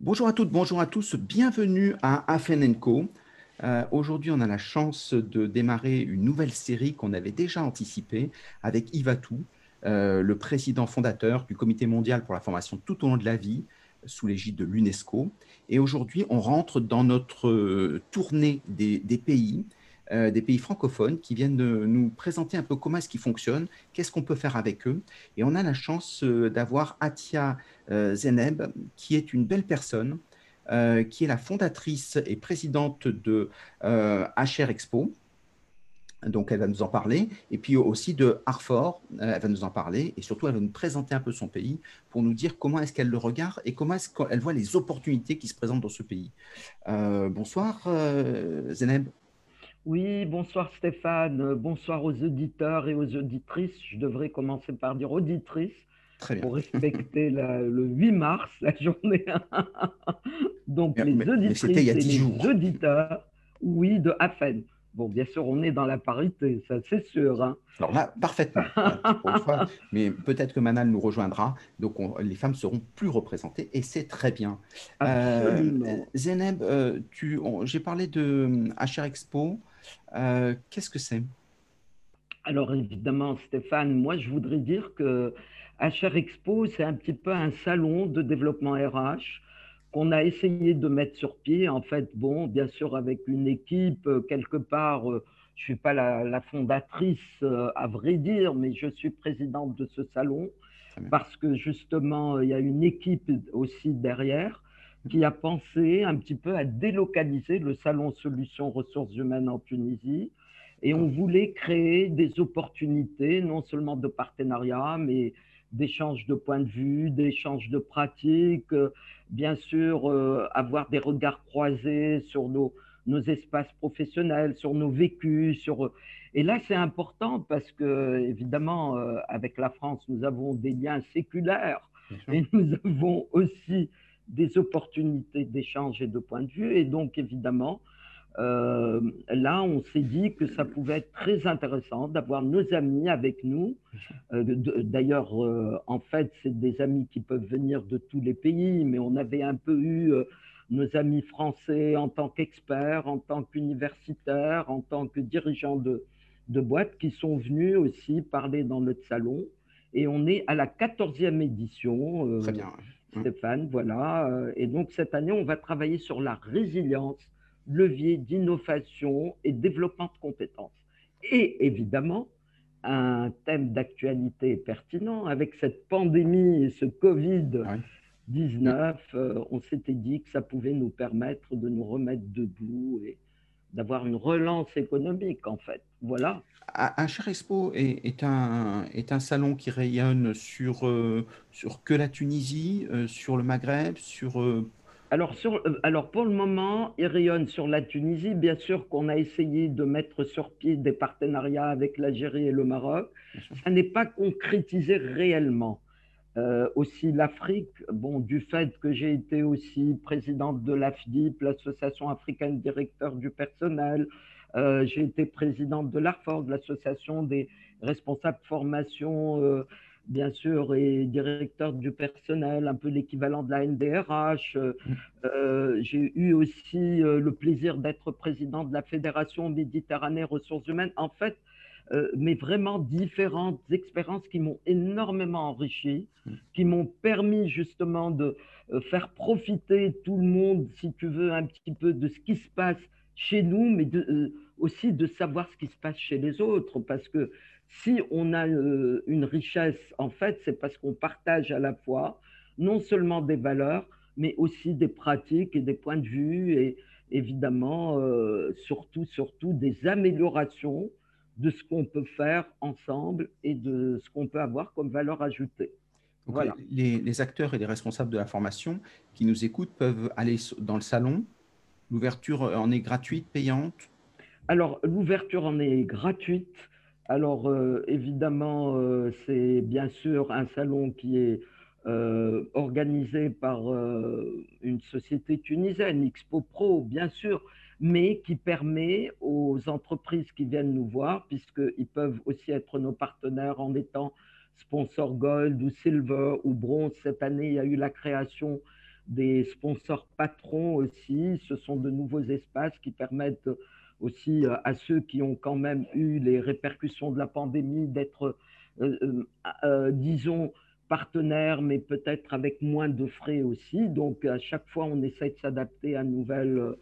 Bonjour à toutes, bonjour à tous, bienvenue à Afen euh, Aujourd'hui, on a la chance de démarrer une nouvelle série qu'on avait déjà anticipée avec Ivatou, euh, le président fondateur du Comité mondial pour la formation tout au long de la vie, sous l'égide de l'UNESCO. Et aujourd'hui, on rentre dans notre euh, tournée des, pays, euh, des pays francophones qui viennent de nous présenter un peu comment est-ce qu'ils fonctionnent, qu'est-ce qu'on peut faire avec eux. Et on a la chance euh, d'avoir Atia Zeneb, qui est une belle personne, qui est la fondatrice et présidente de HR Expo, donc, elle va nous en parler. Et puis aussi de Harford, euh, elle va nous en parler. Et surtout, elle va nous présenter un peu son pays pour nous dire comment est-ce qu'elle le regarde et comment est-ce qu'elle voit les opportunités qui se présentent dans ce pays. Euh, bonsoir, euh, Zeneb. Oui, bonsoir Stéphane. Bonsoir aux auditeurs et aux auditrices. Je devrais commencer par dire. Très bien. Pour respecter le 8 mars, la journée. Donc, les auditrices et les auditeurs, oui, de AFEN. Bon, bien sûr, on est dans la parité, ça c'est sûr. Hein. Alors là, parfaitement. mais peut-être que Manal nous rejoindra, donc les femmes seront plus représentées et c'est très bien. Euh, Zeneb, euh, j'ai parlé de HR Expo. Euh, qu'est-ce que c'est? Alors évidemment, Stéphane, moi je voudrais dire que HR Expo, c'est un petit peu un salon de développement RH qu'on a essayé de mettre sur pied. En fait, bon, bien sûr, avec une équipe, euh, quelque part, euh, je ne suis pas la, fondatrice, à vrai dire, mais je suis présidente de ce salon parce que justement, il y a une équipe aussi derrière qui a pensé un petit peu à délocaliser le salon Solutions Ressources Humaines en Tunisie. Et on voulait créer des opportunités, non seulement de partenariat, mais d'échange de points de vue, d'échange de pratiques, euh, bien sûr euh, avoir des regards croisés sur nos, nos espaces professionnels, sur nos vécus, sur et là c'est important parce que évidemment euh, avec la France nous avons des liens séculaires et nous avons aussi des opportunités d'échange et de points de vue et donc évidemment euh, là, on s'est dit que ça pouvait être très intéressant d'avoir nos amis avec nous. Euh, d'ailleurs, euh, en fait, c'est des amis qui peuvent venir de tous les pays, mais on avait un peu eu nos amis français en tant qu'experts, en tant qu'universitaires, en tant que dirigeants de, de boîtes qui sont venus aussi parler dans notre salon. Et on est à la 14e édition, Très bien. Stéphane, voilà. Et donc, cette année, on va travailler sur la résilience levier d'innovation et développement de compétences. Et évidemment, un thème d'actualité pertinent avec cette pandémie et ce Covid-19, euh, on s'était dit que ça pouvait nous permettre de nous remettre debout et d'avoir une relance économique en fait. Voilà. HR Expo est, est, un, est un salon qui rayonne sur, euh, sur que la Tunisie, euh, sur le Maghreb, sur alors, sur, euh, alors, pour le moment, il rayonne sur la Tunisie. Bien sûr qu'on a essayé de mettre sur pied des partenariats avec l'Algérie et le Maroc. Ça n'est pas concrétisé réellement. Euh, aussi l'Afrique, bon, du fait que j'ai été aussi présidente de l'AFDIP, l'Association africaine directeur du personnel, euh, j'ai été présidente de l'ARFOR, l'association des responsables formation bien sûr, et directeur du personnel, un peu l'équivalent de la NDRH. Euh, euh, j'ai eu aussi euh, le plaisir d'être président de la Fédération Méditerranée Ressources Humaines. En fait, mais vraiment différentes expériences qui m'ont énormément enrichi, mm. qui m'ont permis justement de faire profiter tout le monde, si tu veux, un petit peu de ce qui se passe chez nous, mais aussi de savoir ce qui se passe chez les autres, parce que si on a euh, une richesse, en fait, c'est parce qu'on partage à la fois non seulement des valeurs, mais aussi des pratiques et des points de vue et évidemment, euh, surtout, surtout des améliorations de ce qu'on peut faire ensemble et de ce qu'on peut avoir comme valeur ajoutée. voilà. les, les, acteurs et les responsables de la formation qui nous écoutent peuvent aller dans le salon. L'ouverture en est gratuite, payante? Alors, l'ouverture en est gratuite. Alors, euh, évidemment, euh, c'est bien sûr un salon qui est euh, organisé par une société tunisienne, Expo Pro, bien sûr, mais qui permet aux entreprises qui viennent nous voir, puisqu'ils peuvent aussi être nos partenaires en étant sponsor gold ou silver ou bronze. Cette année, il y a eu la création des sponsors patrons aussi. Ce sont de nouveaux espaces qui permettent aussi à ceux qui ont quand même eu les répercussions de la pandémie d'être, disons, partenaires, mais peut-être avec moins de frais aussi. Donc, à chaque fois, on essaie de s'adapter à un nouvel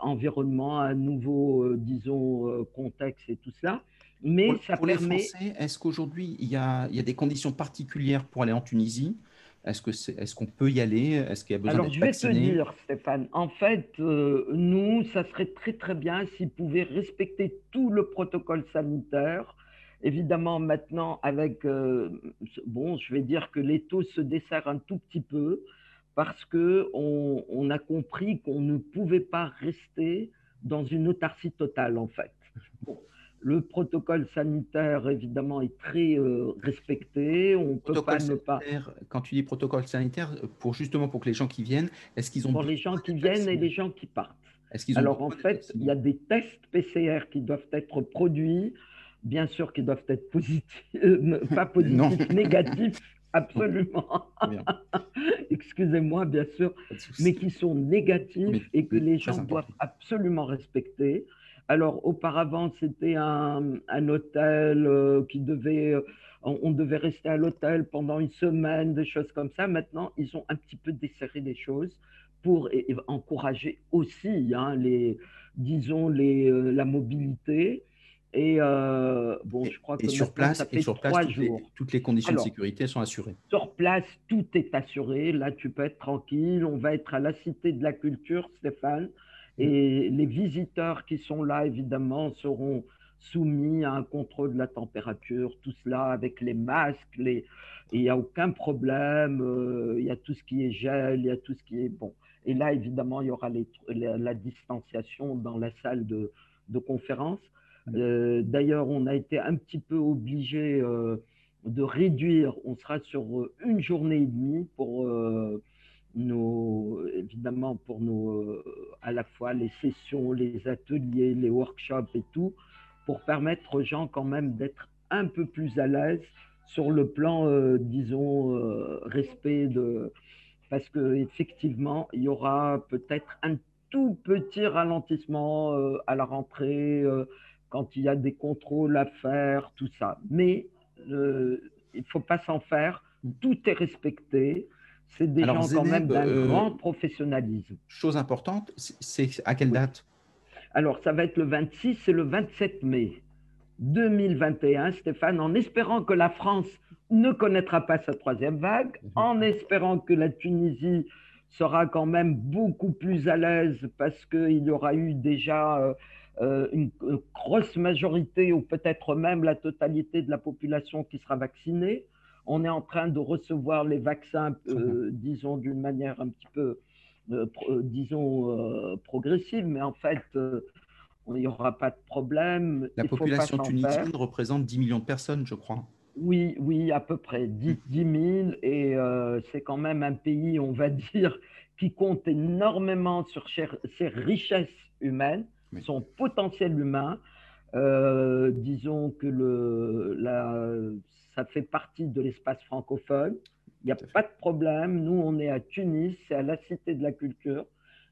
environnement, à un nouveau, disons, contexte et tout ça. Mais pour, ça permet... les Français, est-ce qu'aujourd'hui, il, y a, il y a des conditions particulières pour aller en Tunisie? Est-ce qu'on est, peut y aller? Est-ce qu'il y a besoin Alors, je vais te dire, Stéphane, en fait, euh, nous, ça serait très, très bien s'ils pouvaient respecter tout le protocole sanitaire. Évidemment, maintenant, avec, euh, bon, je vais dire que les taux se desserrent un tout petit peu parce qu'on on a compris qu'on ne pouvait pas rester dans une autarcie totale, en fait. Bon. Le protocole sanitaire, évidemment, est très euh, respecté. On peut pas ne pas. Quand tu dis protocole sanitaire, pour justement pour que les gens qui viennent, est-ce qu'ils ont pour les gens qui viennent et les gens qui partent. Qu'ils ont Alors en fait, il y a des tests PCR qui doivent être produits, bien sûr, qui doivent être positifs, euh, pas positifs, négatifs, absolument. Excusez-moi, bien sûr, mais qui sont négatifs et que les gens doivent absolument respecter. Alors, auparavant, c'était un, hôtel euh, qui devait, euh, on, devait rester à l'hôtel pendant une semaine, des choses comme ça. Maintenant, ils ont un petit peu desserré les choses pour encourager aussi, hein, les, disons, les, euh, la mobilité. Et bon, je crois que sur place, ça fait sur place, toutes. Les, toutes les conditions de sécurité sont assurées. Sur place, tout est assuré. Là, tu peux être tranquille. On va être à la Cité de la Culture, Stéphane. Et les visiteurs qui sont là, évidemment, seront soumis à un contrôle de la température, tout cela avec les masques, les... il n'y a aucun problème, euh, il y a tout ce qui est gel, il y a tout ce qui est bon. Et là, évidemment, il y aura la, distanciation dans la salle de, conférence. Euh, d'ailleurs, on a été un petit peu obligé euh, de réduire, on sera sur une journée et demie pour nos, évidemment pour nos, euh, à la fois les sessions, les ateliers, les workshops et tout, pour permettre aux gens quand même d'être un peu plus à l'aise sur le plan, euh, disons, euh, respect de... Parce qu'effectivement, il y aura peut-être un tout petit ralentissement à la rentrée, quand il y a des contrôles à faire, tout ça. Mais il ne faut pas s'en faire, tout est respecté. C'est des gens quand même d'un euh, grand professionnalisme. Chose importante, c'est à quelle date? Alors, ça va être le 26 et le 27 mai 2021, Stéphane, en espérant que la France ne connaîtra pas sa troisième vague, mhm. en espérant que la Tunisie sera quand même beaucoup plus à l'aise parce qu'il y aura eu déjà euh, euh, une grosse majorité ou peut-être même la totalité de la population qui sera vaccinée on est en train de recevoir les vaccins, euh, disons, d'une manière un petit peu, euh, euh, disons, progressive, mais en fait, il n'y aura pas de problème. La population tunisienne représente 10 millions de personnes, je crois. Oui, oui, à peu près 10, 000. Et c'est quand même un pays, on va dire, qui compte énormément sur ses richesses humaines, son potentiel humain. disons que le, la, ça fait partie de l'espace francophone. Il n'y a pas de problème. Nous, on est à Tunis, c'est à la Cité de la Culture.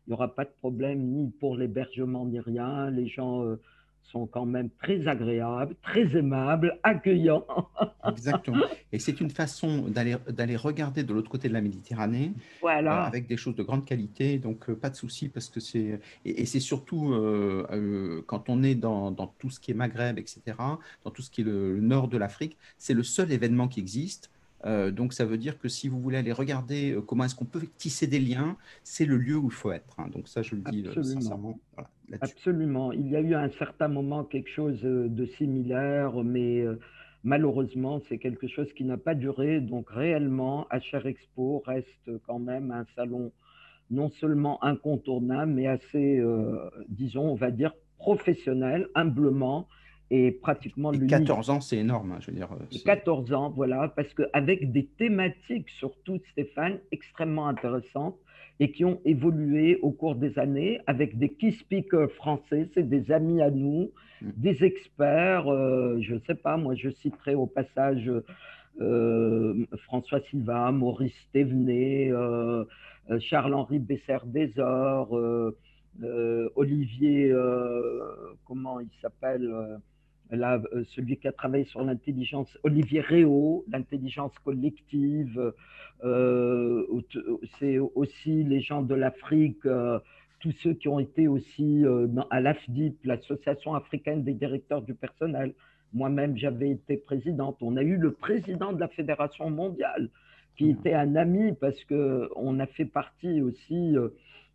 Il n'y aura pas de problème ni pour l'hébergement ni rien. Les gens euh, sont quand même très agréables, très aimables, accueillants. Exactement. Et c'est une façon d'aller regarder de l'autre côté de la Méditerranée voilà. Euh, avec des choses de grande qualité. Donc, euh, pas de souci parce que c'est. Et, c'est surtout euh, quand on est dans, dans, tout ce qui est Maghreb, etc., dans tout ce qui est le nord de l'Afrique, c'est le seul événement qui existe. Euh, donc ça veut dire que si vous voulez aller regarder euh, comment est-ce qu'on peut tisser des liens, c'est le lieu où il faut être. Hein. Donc ça, je le dis euh, sincèrement. Absolument. Il y a eu à un certain moment quelque chose de similaire, mais malheureusement, c'est quelque chose qui n'a pas duré. Donc réellement, HR Expo reste quand même un salon non seulement incontournable, mais assez, disons, on va dire, professionnel, humblement, et pratiquement et 14 ans, c'est énorme, hein, je veux dire. 14 ans, voilà, parce qu'avec des thématiques, surtout Stéphane, extrêmement intéressantes et qui ont évolué au cours des années avec des key speakers français, c'est des amis à nous, mm. des experts, euh, je ne sais pas, moi je citerai au passage euh, François Silva, Maurice Thévenet, Charles-Henri Bessert-Desor, Olivier, comment il s'appelle Là, celui qui a travaillé sur l'intelligence, Olivier Réau, l'intelligence collective, c'est aussi les gens de l'Afrique, tous ceux qui ont été aussi euh, à l'AFDIP, l'Association africaine des directeurs du personnel. Moi-même, j'avais été présidente. On a eu le président de la Fédération mondiale, qui mmh. était un ami parce qu'on a fait partie aussi euh,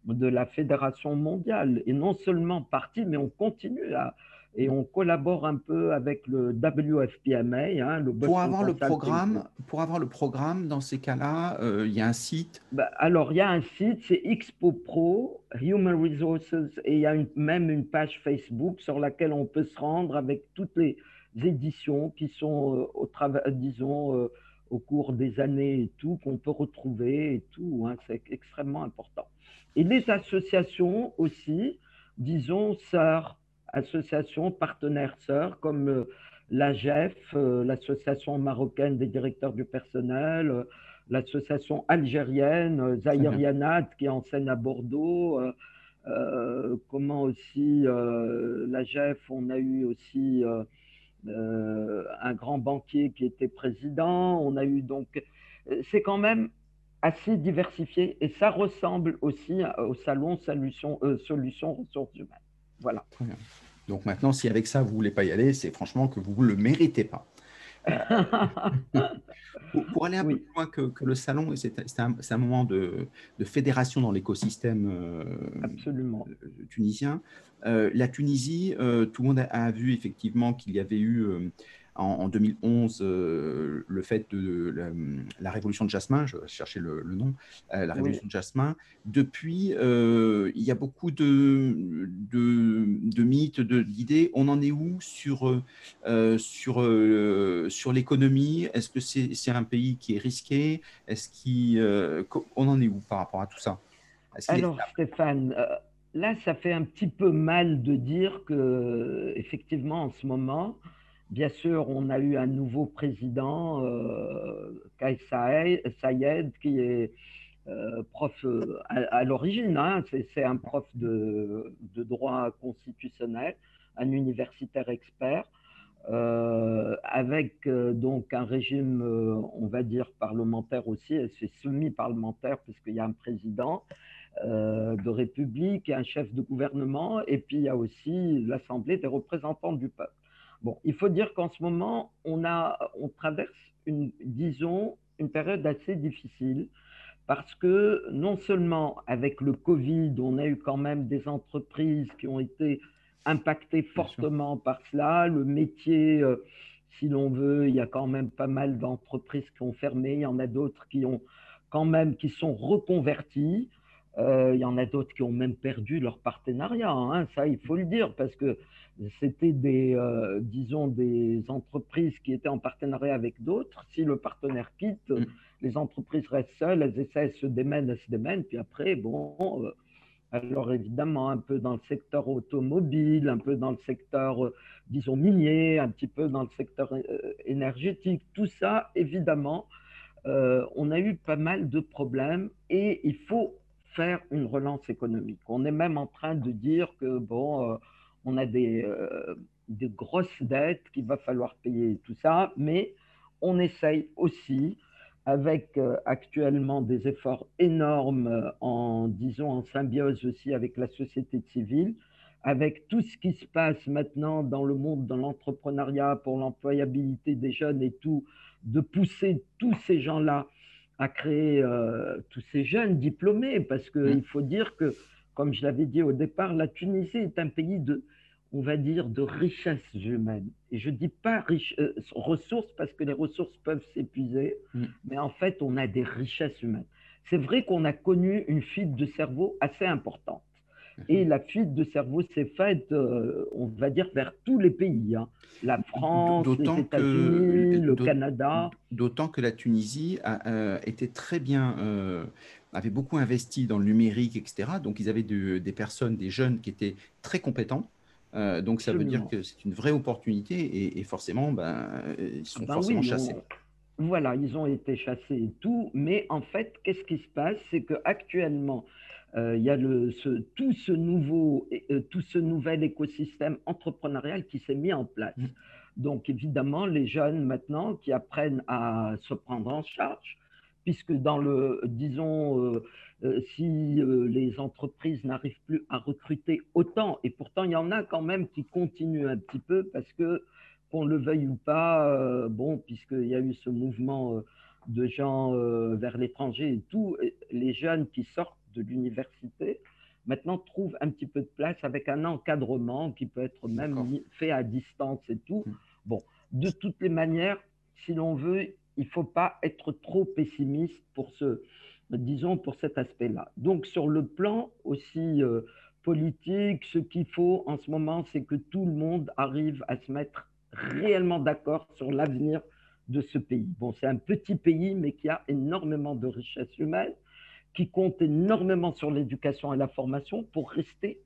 de la Fédération mondiale. Et non seulement partie, mais on continue à, et on collabore un peu avec le WFPMA, hein, le pour avoir le programme, Pour avoir le programme, dans ces cas-là, euh, il y a un site? Bah, Alors, il y a un site, c'est Expo Pro, Human Resources, et il y a même une page Facebook sur laquelle on peut se rendre avec toutes les éditions qui sont, euh, au travail, disons, euh, au cours des années et tout, qu'on peut retrouver et tout. Hein, c'est extrêmement important. Et les associations aussi, disons, sœurs, associations partenaires sœurs comme euh, l'AGEF, euh, l'Association marocaine des directeurs du personnel, euh, l'association algérienne, Zahir Yanat qui enseigne à Bordeaux. comment aussi l'AGEF, on a eu aussi un grand banquier qui était président. On a eu donc, c'est quand même assez diversifié et ça ressemble aussi au salon Solutions Solution Ressources Humaines. Voilà. Donc maintenant, si avec ça, vous ne voulez pas y aller, c'est franchement que vous ne le méritez pas. pour, aller un peu plus loin que, le salon, c'est un, un, moment de, fédération dans l'écosystème euh, tunisien. Euh, la Tunisie, euh, tout le monde a, vu effectivement qu'il y avait eu en, 2011 euh, le fait de la, révolution de Jasmin, je cherchais le, le nom, euh, la révolution de Jasmin. Depuis, euh, il y a beaucoup de, de, mythes, d'idées. On en est où sur, sur, sur l'économie? Est-ce que c'est un pays qui est risqué? Est-ce qu'on en est où par rapport à tout ça? Alors Stéphane, là ça fait un petit peu mal de dire que effectivement en ce moment Bien sûr, on a eu un nouveau président, euh, Kais Sayed, qui est euh, prof euh, à, l'origine, hein, c'est un prof de, droit constitutionnel, un universitaire expert, avec donc un régime, on va dire, parlementaire aussi, c'est semi-parlementaire puisqu'il y a un président de République, un chef de gouvernement, et puis il y a aussi l'Assemblée des représentants du peuple. Bon, il faut dire qu'en ce moment, on, a, on traverse, une, disons, une période assez difficile parce que non seulement avec le Covid, on a eu quand même des entreprises qui ont été impactées fortement par cela. Le métier, euh, si l'on veut, il y a quand même pas mal d'entreprises qui ont fermé. Il y en a d'autres qui ont quand même qui sont reconverties. Euh, il y en a d'autres qui ont même perdu leur partenariat. Hein. ça, il faut le dire, parce que c'était des, euh, disons, des entreprises qui étaient en partenariat avec d'autres. Si le partenaire quitte, mm. les entreprises restent seules, elles essaient, elles se démènent, elles se démènent, puis après, bon, euh, alors évidemment, un peu dans le secteur automobile, un peu dans le secteur, disons, minier, un petit peu dans le secteur énergétique, tout ça, évidemment, on a eu pas mal de problèmes et il faut faire une relance économique. On est même en train de dire que, bon, on a des, euh, des grosses dettes qu'il va falloir payer, tout ça, mais on essaye aussi, avec euh, actuellement des efforts énormes euh, en, disons, en symbiose aussi avec la société civile, avec tout ce qui se passe maintenant dans le monde, dans l'entrepreneuriat, pour l'employabilité des jeunes et tout, de pousser tous ces gens-là à créer tous ces jeunes diplômés, parce qu'il mmh. faut dire que, comme je l'avais dit au départ, la Tunisie est un pays de, on va dire, de richesse humaine. Et je ne dis pas riche, euh, ressources parce que les ressources peuvent s'épuiser, mm. mais en fait, on a des richesses humaines. C'est vrai qu'on a connu une fuite de cerveau assez importante. Et la fuite de cerveau s'est faite, euh, on va dire, vers tous les pays. Hein. La France, les États-Unis, le Canada. D'autant que la Tunisie a, euh, été très bien, avait beaucoup investi dans le numérique, etc. Donc, ils avaient des personnes, des jeunes qui étaient très compétents euh, donc ça veut dire que c'est une vraie opportunité et, forcément, ben, ils sont ben forcément chassés. Voilà, ils ont été chassés et tout, mais en fait, qu'est-ce qui se passe? C'est qu'actuellement, euh, il y a le, ce, tout, ce nouveau, euh, tout ce nouvel écosystème entrepreneurial qui s'est mis en place. Mmh. Donc, évidemment, les jeunes maintenant qui apprennent à se prendre en charge, puisque dans le, disons, euh, euh, si euh, les entreprises n'arrivent plus à recruter autant, et pourtant il y en a quand même qui continuent un petit peu parce que, qu'on le veuille ou pas, bon, puisqu'il y a eu ce mouvement de gens vers l'étranger et tout, les jeunes qui sortent de l'université, maintenant trouvent un petit peu de place avec un encadrement qui peut être même fait à distance et tout. Mmh. Bon, de toutes les manières, si l'on veut, il ne faut pas être trop pessimiste pour ce, disons, pour cet aspect-là. Donc, sur le plan aussi euh, politique, ce qu'il faut en ce moment, c'est que tout le monde arrive à se mettre réellement d'accord sur l'avenir de ce pays. Bon, c'est un petit pays, mais qui a énormément de richesses humaines, qui compte énormément sur l'éducation et la formation pour rester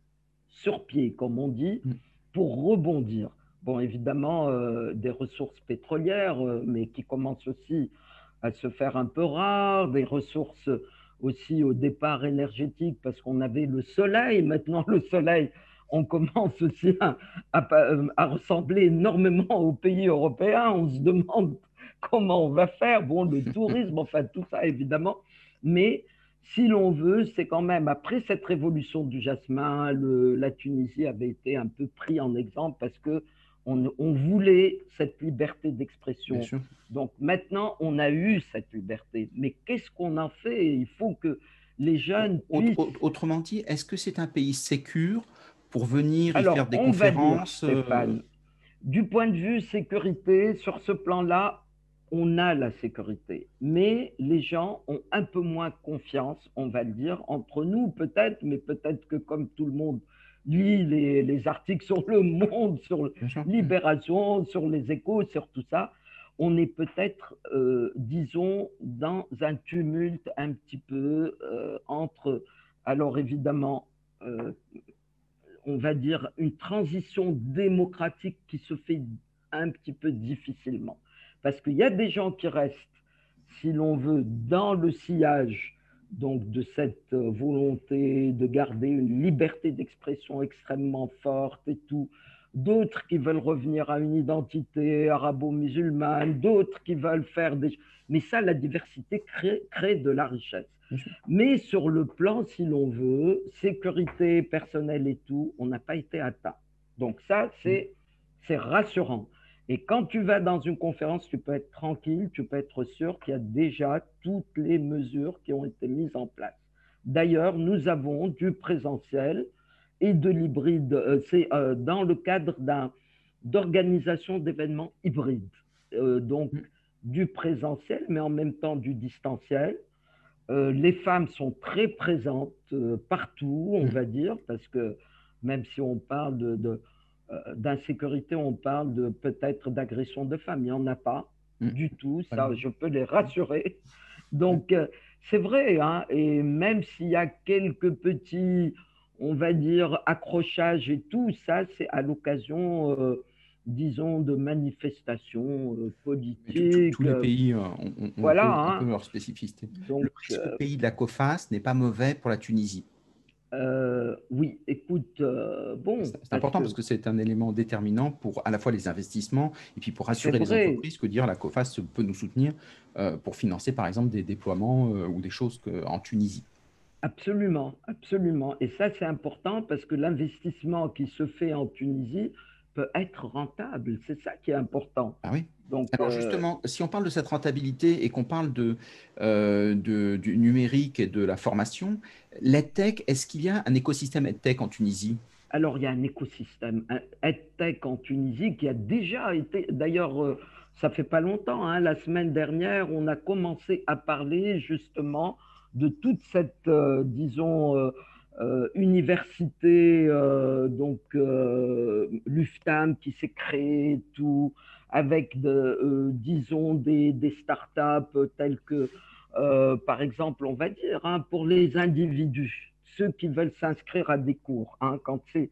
sur pied, comme on dit, mm. pour rebondir. Bon, évidemment, euh, des ressources pétrolières, euh, mais qui commencent aussi à se faire un peu rares, des ressources aussi au départ énergétiques, parce qu'on avait le soleil. Maintenant, le soleil, on commence aussi à, à, ressembler énormément aux pays européens. On se demande comment on va faire. Bon, le tourisme, enfin, tout ça, évidemment. Mais si l'on veut, c'est quand même, après cette révolution du jasmin, le, la Tunisie avait été un peu pris en exemple parce que on, voulait cette liberté d'expression. Donc maintenant, on a eu cette liberté. Mais qu'est-ce qu'on en fait? Il faut que les jeunes puissent... Autrement dit, est-ce que c'est un pays sécur pour venir y faire des conférences euh, Du point de vue sécurité, sur ce plan-là, on a la sécurité. Mais les gens ont un peu moins confiance, on va le dire, entre nous peut-être, mais peut-être que comme tout le monde lit les, articles sur Le Monde, sur Libération, sur les échos, sur tout ça, on est peut-être, euh, disons, dans un tumulte un petit peu euh, entre, alors évidemment, euh, on va dire, une transition démocratique qui se fait un petit peu difficilement. Parce qu'il y a des gens qui restent, si l'on veut, dans le sillage donc de cette euh, volonté de garder une liberté d'expression extrêmement forte et tout. D'autres qui veulent revenir à une identité arabo-musulmane, d'autres qui veulent faire des... Mais ça, la diversité crée, crée de la richesse. Mais sur le plan, si l'on veut, sécurité personnelle et tout, on n'a pas été atteint. Donc ça, c'est rassurant. Et quand tu vas dans une conférence, tu peux être tranquille, tu peux être sûr qu'il y a déjà toutes les mesures qui ont été mises en place. D'ailleurs, nous avons du présentiel et de l'hybride. Euh, c'est euh, dans le cadre d'organisation d'événements hybrides. Euh, donc, mm. du présentiel, mais en même temps du distanciel. les femmes sont très présentes partout, on mm. va dire, parce que même si on parle de euh, d'insécurité, on parle de peut-être d'agression de femmes. Il n'y en a pas mmh. du tout. Ça, je peux les rassurer. Donc, euh, c'est vrai. Hein, et même s'il y a quelques petits, on va dire, accrochages et tout, ça, c'est à l'occasion, euh, disons, de manifestations politiques. Tous les pays ont, voilà, un peu, hein. leur spécificité. Donc, le pays de la COFAS n'est pas mauvais pour la Tunisie. Euh, oui, écoute, euh, bon. C'est important parce que c'est un élément déterminant pour à la fois les investissements et puis pour rassurer les entreprises que dire la COFAS peut nous soutenir euh, pour financer par exemple des déploiements ou des choses en Tunisie. Absolument, absolument. Et ça, c'est important parce que l'investissement qui se fait en Tunisie peut être rentable. C'est ça qui est important. Ah oui. Donc, Alors euh, justement, si on parle de cette rentabilité et qu'on parle de, euh, de, du numérique et de la formation, l'EdTech, est-ce qu'il y a un écosystème EdTech en Tunisie? Alors, il y a un écosystème EdTech en Tunisie qui a déjà été, d'ailleurs, euh, ça fait pas longtemps, hein, la semaine dernière, on a commencé à parler justement de toute cette, disons, euh, université, euh, donc euh, l'UFTAM qui s'est créé, tout, avec, de, disons, des, des startups telles que, par exemple, on va dire, hein, pour les individus, ceux qui veulent s'inscrire à des cours, hein, quand c'est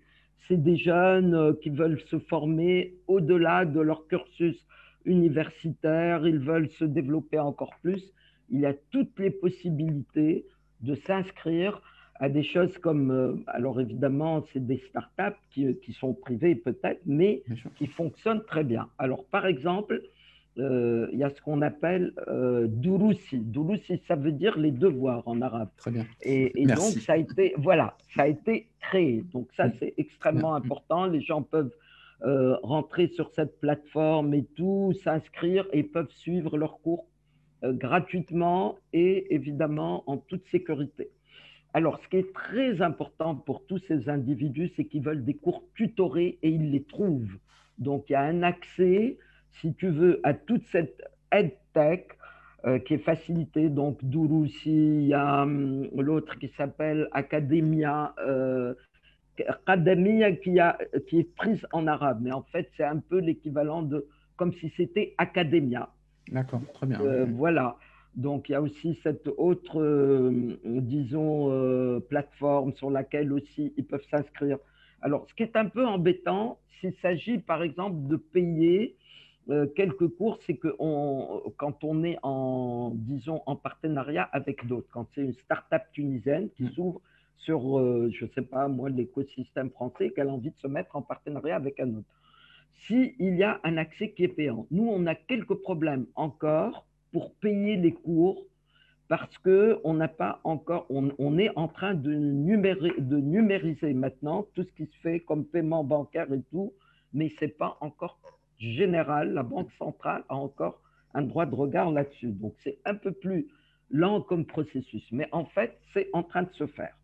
des jeunes qui veulent se former au-delà de leur cursus universitaires, ils veulent se développer encore plus. Il y a toutes les possibilités de s'inscrire à des choses comme, euh, alors évidemment, c'est des startups qui, qui sont privées peut-être, mais qui fonctionnent très bien. Alors par exemple, euh, il y a ce qu'on appelle euh, Durusi. Durusi, ça veut dire les devoirs en arabe. Très bien. Et, donc, ça a été, voilà, ça a été créé. Donc, ça, c'est extrêmement important. Les gens peuvent euh, rentrer sur cette plateforme et tout, s'inscrire et peuvent suivre leurs cours euh, gratuitement et évidemment en toute sécurité. Alors, ce qui est très important pour tous ces individus, c'est qu'ils veulent des cours tutorés et ils les trouvent. Donc, il y a un accès si tu veux, à toute cette EdTech euh, qui est facilitée. Donc, Durusi, il y a hum, l'autre qui s'appelle Academia, euh, Academia qui, a, qui est prise en arabe. Mais en fait, c'est un peu l'équivalent de comme si c'était Academia. D'accord, très bien. Euh, voilà. Donc, il y a aussi cette autre, euh, disons, plateforme sur laquelle aussi ils peuvent s'inscrire. Alors, ce qui est un peu embêtant, s'il s'agit par exemple de payer euh, quelques cours, c'est que quand on est en, disons, en partenariat avec d'autres, quand c'est une start-up tunisienne qui mm. s'ouvre sur, euh, je ne sais pas, moi, l'écosystème français, qu'elle a envie de se mettre en partenariat avec un autre. S'il y a un accès qui est payant, nous, on a quelques problèmes encore pour payer les cours parce qu'on n'a pas encore, on, est en train de, de numériser maintenant tout ce qui se fait comme paiement bancaire et tout, mais ce n'est pas encore général, la Banque centrale a encore un droit de regard là-dessus. Donc c'est un peu plus lent comme processus, mais en fait, c'est en train de se faire.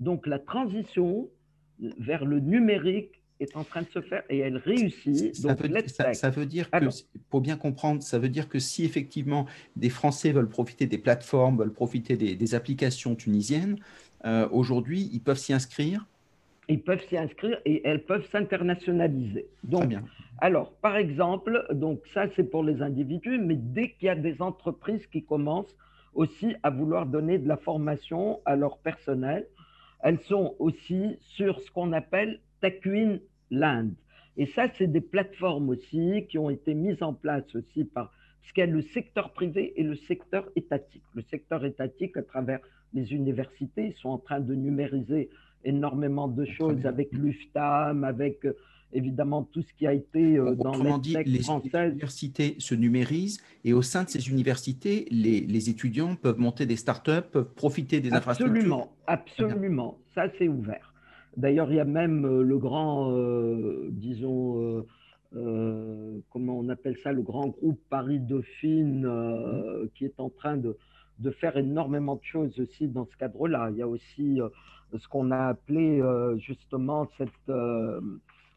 Donc la transition vers le numérique est en train de se faire et elle réussit. Ça, veut, ça, veut, dire que, pour bien comprendre, ça veut dire que si effectivement des Français veulent profiter des plateformes, veulent profiter des, applications tunisiennes, euh, aujourd'hui, ils peuvent s'y inscrire? Ils peuvent s'y inscrire et elles peuvent s'internationaliser. Donc, bien. alors, par exemple, donc ça c'est pour les individus, mais dès qu'il y a des entreprises qui commencent aussi à vouloir donner de la formation à leur personnel, elles sont aussi sur ce qu'on appelle Takwin Land. Et ça, c'est des plateformes aussi qui ont été mises en place aussi par, parce qu'il y a le secteur privé et le secteur étatique. Le secteur étatique, à travers les universités, ils sont en train de numériser énormément de choses avec l'UFTAM, avec euh, évidemment tout ce qui a été euh, dans Autrement dit, les universités se numérisent et au sein de ces universités, les, étudiants peuvent monter des startups, peuvent profiter des infrastructures. Absolument, ça c'est ouvert. D'ailleurs, il y a même euh, le grand, disons, comment on appelle ça, le grand groupe Paris Dauphine mmh. qui est en train de, de, faire énormément de choses aussi dans ce cadre-là. Il y a aussi ce qu'on a appelé euh, justement cette euh,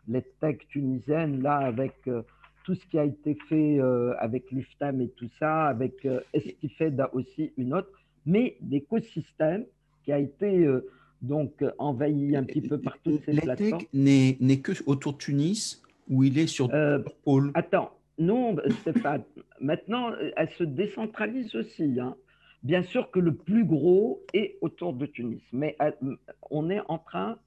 les tech tunisienne là avec euh, tout ce qui a été fait avec l'UFTAM et tout ça, avec Estifed aussi une autre, mais l'écosystème qui a été donc envahi un petit peu par toutes ces plateformes. n'est que autour de Tunis où il est sur euh, pôle. Attends, non, Stéphane. Maintenant, elle se décentralise aussi. Hein. Bien sûr que le plus gros est autour de Tunis, mais euh, on est en train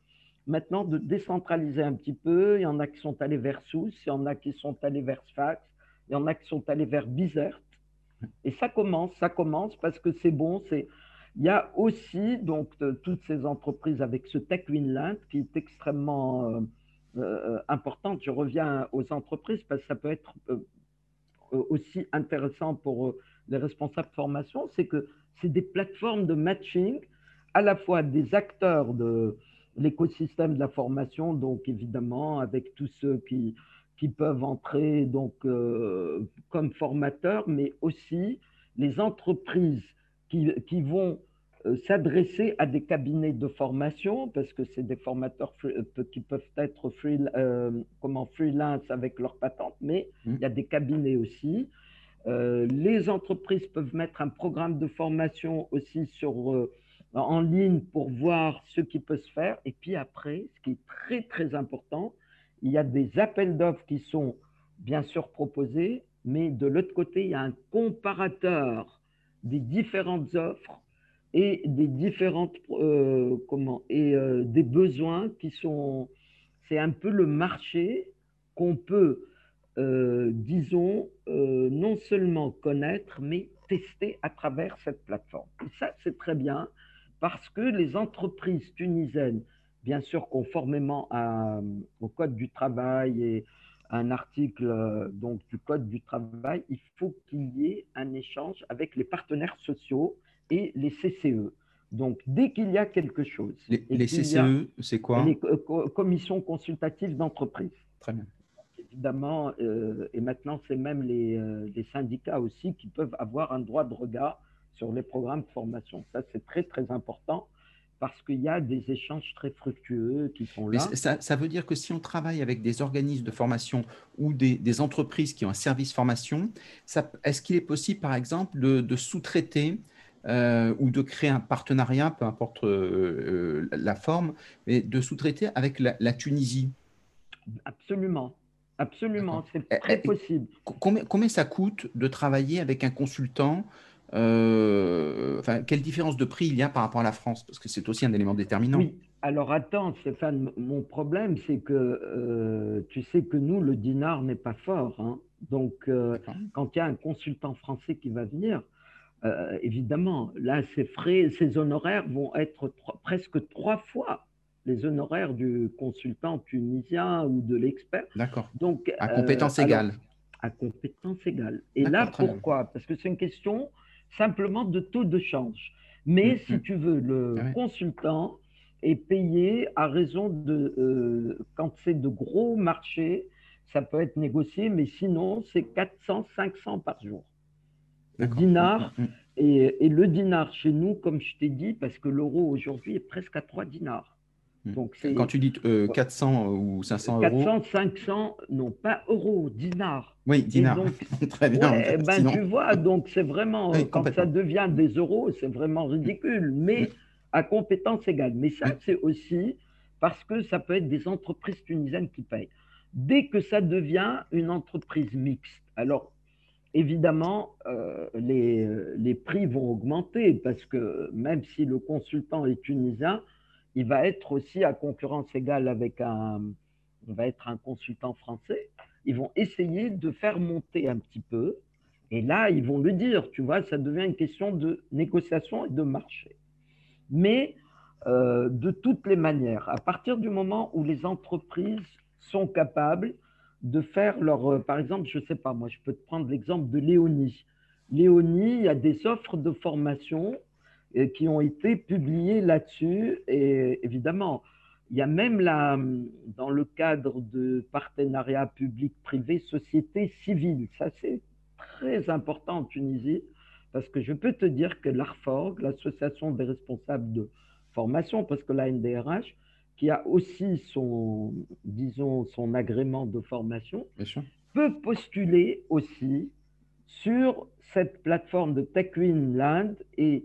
maintenant de décentraliser un petit peu. Il y en a qui sont allés vers Sousse, il y en a qui sont allés vers Sfax, il y en a qui sont allés vers Bizerte. Et ça commence, ça commence parce que c'est bon. C'est il y a aussi donc toutes ces entreprises avec ce Tech Winland qui est extrêmement euh, euh, importante. Je reviens aux entreprises parce que ça peut être aussi intéressant pour les responsables de formation, c'est que c'est des plateformes de matching à la fois des acteurs de l'écosystème de la formation, donc évidemment avec tous ceux qui, qui peuvent entrer donc, euh, comme formateurs, mais aussi les entreprises qui, qui vont euh, s'adresser à des cabinets de formation, parce que c'est des formateurs euh, qui peuvent être free, comment, freelance avec leur patente, mais mmh. il y a des cabinets aussi. Euh, les entreprises peuvent mettre un programme de formation aussi sur, euh, en ligne pour voir ce qui peut se faire. Et puis après, ce qui est très très important, il y a des appels d'offres qui sont bien sûr proposés, mais de l'autre côté, il y a un comparateur des différentes offres et des différentes euh, comment et des besoins qui sont c'est un peu le marché qu'on peut euh, disons, euh, non seulement connaître, mais tester à travers cette plateforme. Et ça, c'est très bien parce que les entreprises tunisiennes, bien sûr, conformément au Code du travail et à un article euh, donc, du Code du travail, il faut qu'il y ait un échange avec les partenaires sociaux et les CCE. Donc, dès qu'il y a quelque chose. Les, CCE, c'est quoi Les commissions consultatives d'entreprise. Très bien évidemment, euh, et maintenant c'est même euh, les, syndicats aussi qui peuvent avoir un droit de regard sur les programmes de formation. Ça, c'est très, très important parce qu'il y a des échanges très fructueux qui sont là. ça, veut dire que si on travaille avec des organismes de formation ou des, entreprises qui ont un service formation, est-ce qu'il est possible, par exemple, de, sous-traiter euh, ou de créer un partenariat, peu importe la forme, mais de sous-traiter avec la Tunisie? Absolument. Absolument, c'est eh, très eh, possible. Combien, combien, ça coûte de travailler avec un consultant euh, enfin, Quelle différence de prix il y a par rapport à la France? Parce que c'est aussi un élément déterminant. Oui, alors attends, Stéphane, mon problème, c'est que euh, tu sais que nous, le dinar n'est pas fort. Hein. Donc, euh, quand il y a un consultant français qui va venir, évidemment, là, ses frais, ses honoraires vont être presque trois fois les honoraires du consultant tunisien ou de l'expert. D'accord. Donc à compétence égale. à compétence égale. Et là, pourquoi? Parce que c'est une question simplement de taux de change. Mais mm, si mm. tu veux, le ah consultant est payé à raison de euh, quand c'est de gros marchés, ça peut être négocié, mais sinon c'est 400, 500 par jour. Dinar. Mm, et, et, le dinar chez nous, comme je t'ai dit, parce que l'euro aujourd'hui est presque à 3 dinars. Hmm. Donc Quand tu dis 400 euh, ou 500 euros 400, 500, non pas euros, dinars. Oui, dinars. Très bien. ben, Tu vois, donc c'est vraiment, quand ça devient des euros, c'est vraiment ridicule, mais à compétence égale. Mais ça, c'est aussi parce que ça peut être des entreprises tunisiennes qui payent. Dès que ça devient une entreprise mixte, alors évidemment, euh, les, les prix vont augmenter parce que même si le consultant est tunisien, il va être aussi à concurrence égale avec un, on va être un consultant français. Ils vont essayer de faire monter un petit peu. Et là, ils vont le dire, tu vois, ça devient une question de négociation et de marché. Mais euh, de toutes les manières, à partir du moment où les entreprises sont capables de faire leur, euh, par exemple, je ne sais pas, moi, je peux te prendre l'exemple de Léonie. Léonie, il y a des offres de formation qui ont été publiés là-dessus. Et évidemment, il y a même là, dans le cadre de partenariat public-privé, société civile. Ça, c'est très important en Tunisie, parce que je peux te dire que l'ARFORG, l'association des responsables de formation, parce que la NDRH, qui a aussi son, disons, son agrément de formation, peut postuler aussi sur cette plateforme de TechWin Land et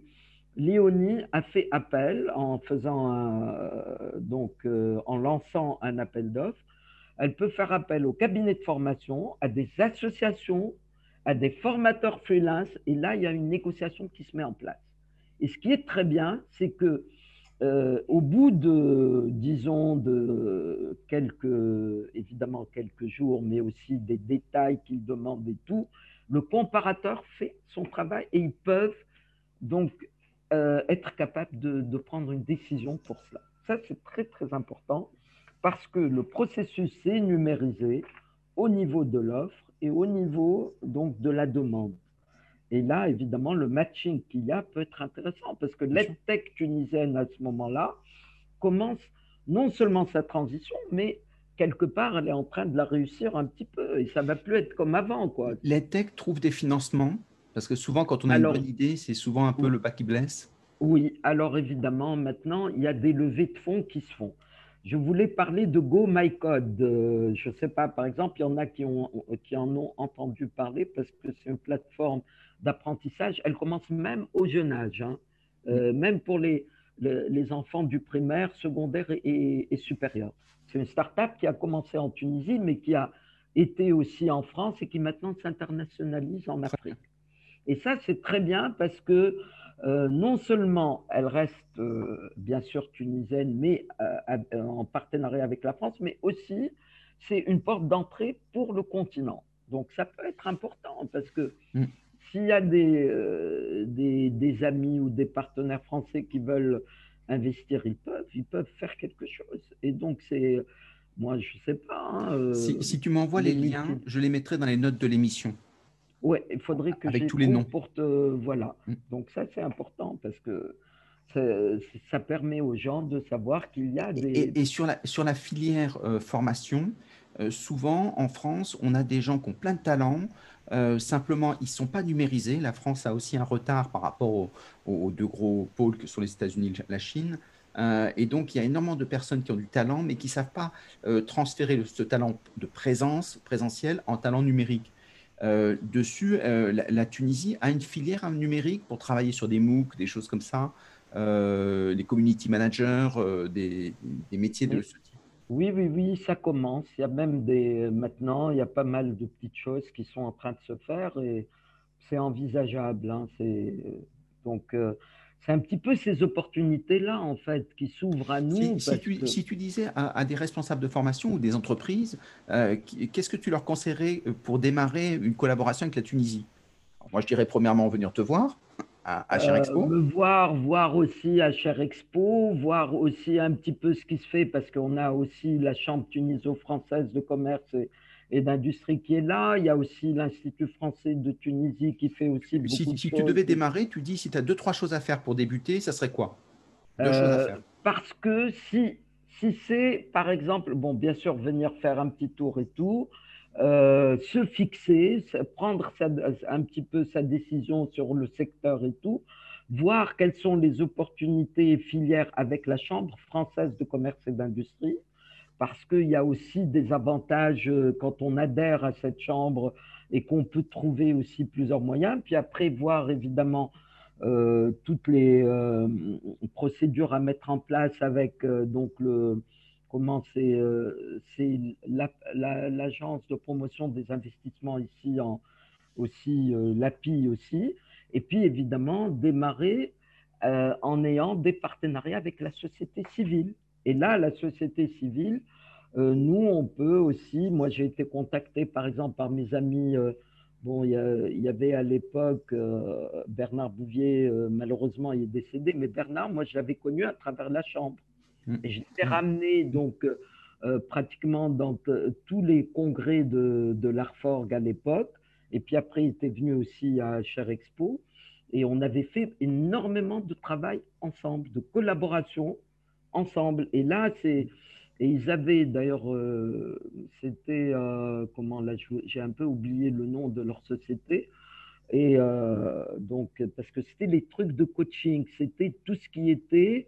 Léonie a fait appel en faisant donc euh, en lançant un appel d'offres. Elle peut faire appel au cabinet de formation, à des associations, à des formateurs freelance, et là il y a une négociation qui se met en place. Et ce qui est très bien, c'est que euh, au bout de, disons, de quelques, évidemment quelques jours, mais aussi des détails qu'il demande et tout, le comparateur fait son travail et ils peuvent donc euh, être capable de, prendre une décision pour cela. Ça, c'est très, très important parce que le processus est numérisé au niveau de l'offre et au niveau donc de la demande. Et là, évidemment, le matching qu'il y a peut être intéressant parce que l'EdTech tunisienne, à ce moment-là, commence non seulement sa transition, mais quelque part, elle est en train de la réussir un petit peu et ça va plus être comme avant. L'EdTech trouve des financements parce que souvent, quand on a une bonne idée, c'est souvent un peu le pas qui blesse. Oui, alors évidemment, maintenant, il y a des levées de fonds qui se font. Je voulais parler de Go My Code. Euh, je ne sais pas, par exemple, il y en a qui, ont, qui en ont entendu parler parce que c'est une plateforme d'apprentissage. Elle commence même au jeune âge, hein. euh, même pour les, les, enfants du primaire, secondaire et, et supérieur. C'est une start-up qui a commencé en Tunisie, mais qui a été aussi en France et qui maintenant s'internationalise en Afrique. Et ça, c'est très bien parce que euh, non seulement elle reste euh, bien sûr tunisienne, mais euh, en partenariat avec la France, mais aussi c'est une porte d'entrée pour le continent. Donc ça peut être important parce que mm. s'il y a des, des, des, amis ou des partenaires français qui veulent investir, ils peuvent, ils peuvent faire quelque chose. Et donc c'est, moi je sais pas. Hein, si, tu m'envoies les, liens, je les mettrai dans les notes de l'émission. Oui, il faudrait que avec tous les noms pour voilà. Mm. Donc ça c'est important parce que ça, permet aux gens de savoir qu'il y a des... Et, sur, la, sur la filière euh, formation, euh, souvent en France, on a des gens qui ont plein de talents, euh, simplement ils ne sont pas numérisés. La France a aussi un retard par rapport aux, deux gros pôles que sont les États-Unis et la Chine. et donc, il y a énormément de personnes qui ont du talent, mais qui ne savent pas transférer ce talent de présence présentielle en talent numérique. Dessus, la, la, Tunisie a une filière numérique pour travailler sur des MOOC, des choses comme ça. Euh, les community managers, euh, des, métiers de ce type oui, oui, oui, ça commence. Il y a même des maintenant, il y a pas mal de petites choses qui sont en train de se faire et c'est envisageable. Hein. C'est donc euh, c'est un petit peu ces opportunités-là, en fait, qui s'ouvrent à nous. Si, tu, disais à, des responsables de formation ou des entreprises, qu'est-ce que tu leur conseillerais pour démarrer une collaboration avec la Tunisie? Moi, je dirais premièrement venir te voir à, Cher Expo euh, voir, voir aussi à Cher Expo, voir aussi un petit peu ce qui se fait, parce qu'on a aussi la Chambre tuniso-française de commerce et, d'industrie qui est là. Il y a aussi l'Institut français de Tunisie qui fait aussi beaucoup si, de si tu devais démarrer, tu dis si tu as deux, trois choses à faire pour débuter, ça serait quoi? Deux choses à euh, faire. Parce que si, si c'est, par exemple, bon, bien sûr, venir faire un petit tour et tout, euh, se fixer, prendre un petit peu sa décision sur le secteur et tout, voir quelles sont les opportunités et filières avec la Chambre française de commerce et d'industrie, parce qu'il y a aussi des avantages euh, quand on adhère à cette Chambre et qu'on peut trouver aussi plusieurs moyens, puis après voir évidemment euh, toutes les procédures à mettre en place avec donc le, comment c'est euh, l'agence de promotion des investissements ici, en, aussi euh, l'API aussi, et puis évidemment démarrer euh, en ayant des partenariats avec la société civile. Et là, la société civile, nous, on peut aussi, moi j'ai été contacté par exemple par mes amis, bon, il y, y, avait à l'époque Bernard Bouvier, malheureusement il est décédé, mais Bernard, moi je l'avais connu à travers la Chambre. Mm. Et j'étais mm. ramené donc euh, euh, pratiquement dans tous les congrès de, de l'ARFORG à l'époque. Et puis après, il était venu aussi à Cher Expo. Et on avait fait énormément de travail ensemble, de collaboration ensemble. Et là, c'est. Et ils avaient d'ailleurs, euh, c'était, comment là, j'ai un peu oublié le nom de leur société. Et donc, parce que c'était les trucs de coaching, c'était tout ce qui était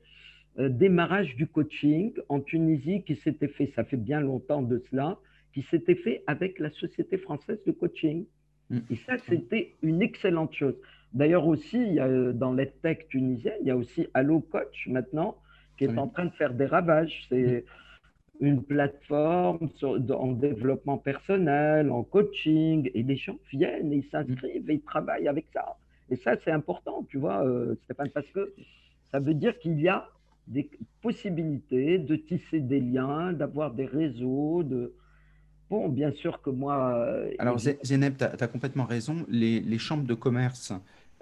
euh, démarrage du coaching en Tunisie qui s'était fait, ça fait bien longtemps de cela, qui s'était fait avec la Société française de coaching. Mm. Et ça, c'était une excellente chose. D'ailleurs aussi, il y a, dans l'EdTech tunisienne, il y a aussi Allo Coach maintenant qui est en train de faire des ravages. C'est mm. une plateforme en développement personnel, en coaching, et les gens viennent et ils s'inscrivent et ils travaillent avec ça. Et ça, c'est important, tu vois, euh, Stéphane, parce que ça veut dire qu'il y a des possibilités de tisser des liens, d'avoir des réseaux, de... Bon, bien sûr que moi... Euh, Alors, Zénep, tu as, complètement raison. Les, chambres de commerce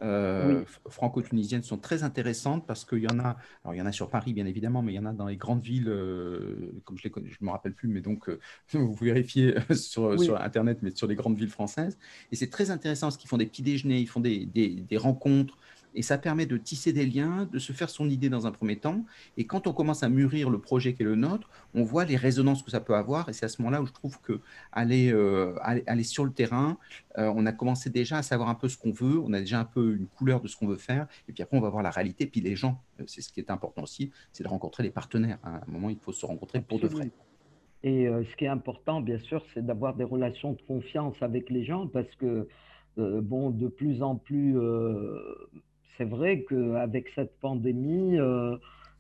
euh, franco-tunisiennes sont très intéressantes parce qu'il y en a, alors il y en a sur Paris bien évidemment, mais il y en a dans les grandes villes, euh, comme je ne me rappelle plus, mais donc vous vérifiez sur, sur, Internet, mais sur les grandes villes françaises. Et c'est très intéressant parce qu'ils font des petits déjeuners, ils font des, des, des rencontres, et ça permet de tisser des liens, de se faire son idée dans un premier temps. Et quand on commence à mûrir le projet qui est le nôtre, on voit les résonances que ça peut avoir. Et c'est à ce moment-là où je trouve que aller, euh, aller, sur le terrain, euh, on a commencé déjà à savoir un peu ce qu'on veut, on a déjà un peu une couleur de ce qu'on veut faire. Et puis après, on va voir la réalité. Puis les gens, euh, c'est ce qui est important aussi, c'est de rencontrer les partenaires. À un moment, il faut se rencontrer pour de vrai. Et ce qui est important, bien sûr, c'est d'avoir des relations de confiance avec les gens parce que, bon, de plus en plus, c'est vrai qu'avec cette pandémie, euh,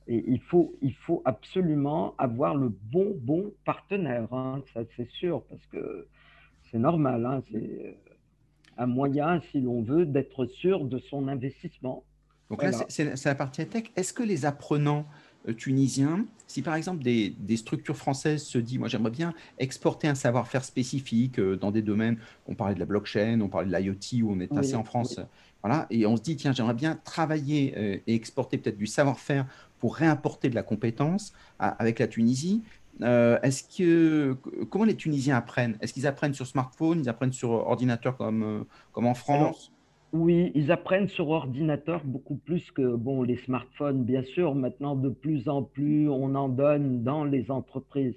il, faut, il faut absolument avoir le bon, bon partenaire. Hein, ça, c'est sûr, parce que c'est normal. Hein, c'est un moyen, si l'on veut, d'être sûr de son investissement. Donc là, c'est la partie tech. Est-ce que les apprenants tunisien, si par exemple des, structures françaises se disent, moi j'aimerais bien exporter un savoir-faire spécifique dans des domaines, on parlait de la blockchain, on parlait de l'IoT, où on est assez en France, voilà, et on se dit, tiens, j'aimerais bien travailler et exporter peut-être du savoir-faire pour réimporter de la compétence avec la Tunisie. est-ce que comment les Tunisiens apprennent? Est-ce qu'ils apprennent sur smartphone Ils apprennent sur ordinateur comme, comme en France? Oui, ils apprennent sur ordinateur beaucoup plus que bon, les smartphones, bien sûr. Maintenant, de plus en plus, on en donne dans les entreprises.